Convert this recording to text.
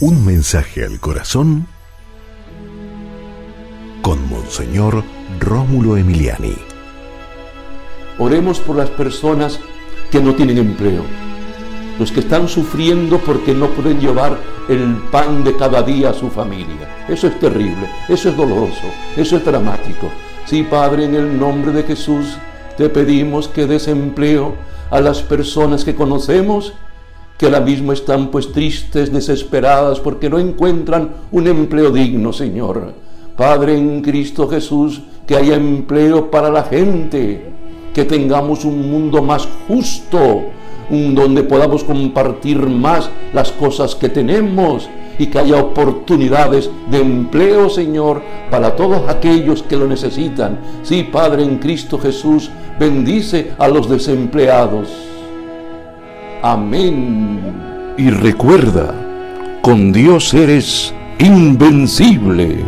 Un mensaje al corazón con Monseñor Rómulo Emiliani. Oremos por las personas que no tienen empleo, los que están sufriendo porque no pueden llevar el pan de cada día a su familia. Eso es terrible, eso es doloroso, eso es dramático. Sí, Padre, en el nombre de Jesús te pedimos que des empleo a las personas que conocemos, que ahora mismo están pues tristes, desesperadas, porque no encuentran un empleo digno, Señor. Padre en Cristo Jesús, que haya empleo para la gente, que tengamos un mundo más justo, donde podamos compartir más las cosas que tenemos y que haya oportunidades de empleo, Señor, para todos aquellos que lo necesitan. Sí, Padre en Cristo Jesús, bendice a los desempleados. Amén. Y recuerda, con Dios eres invencible.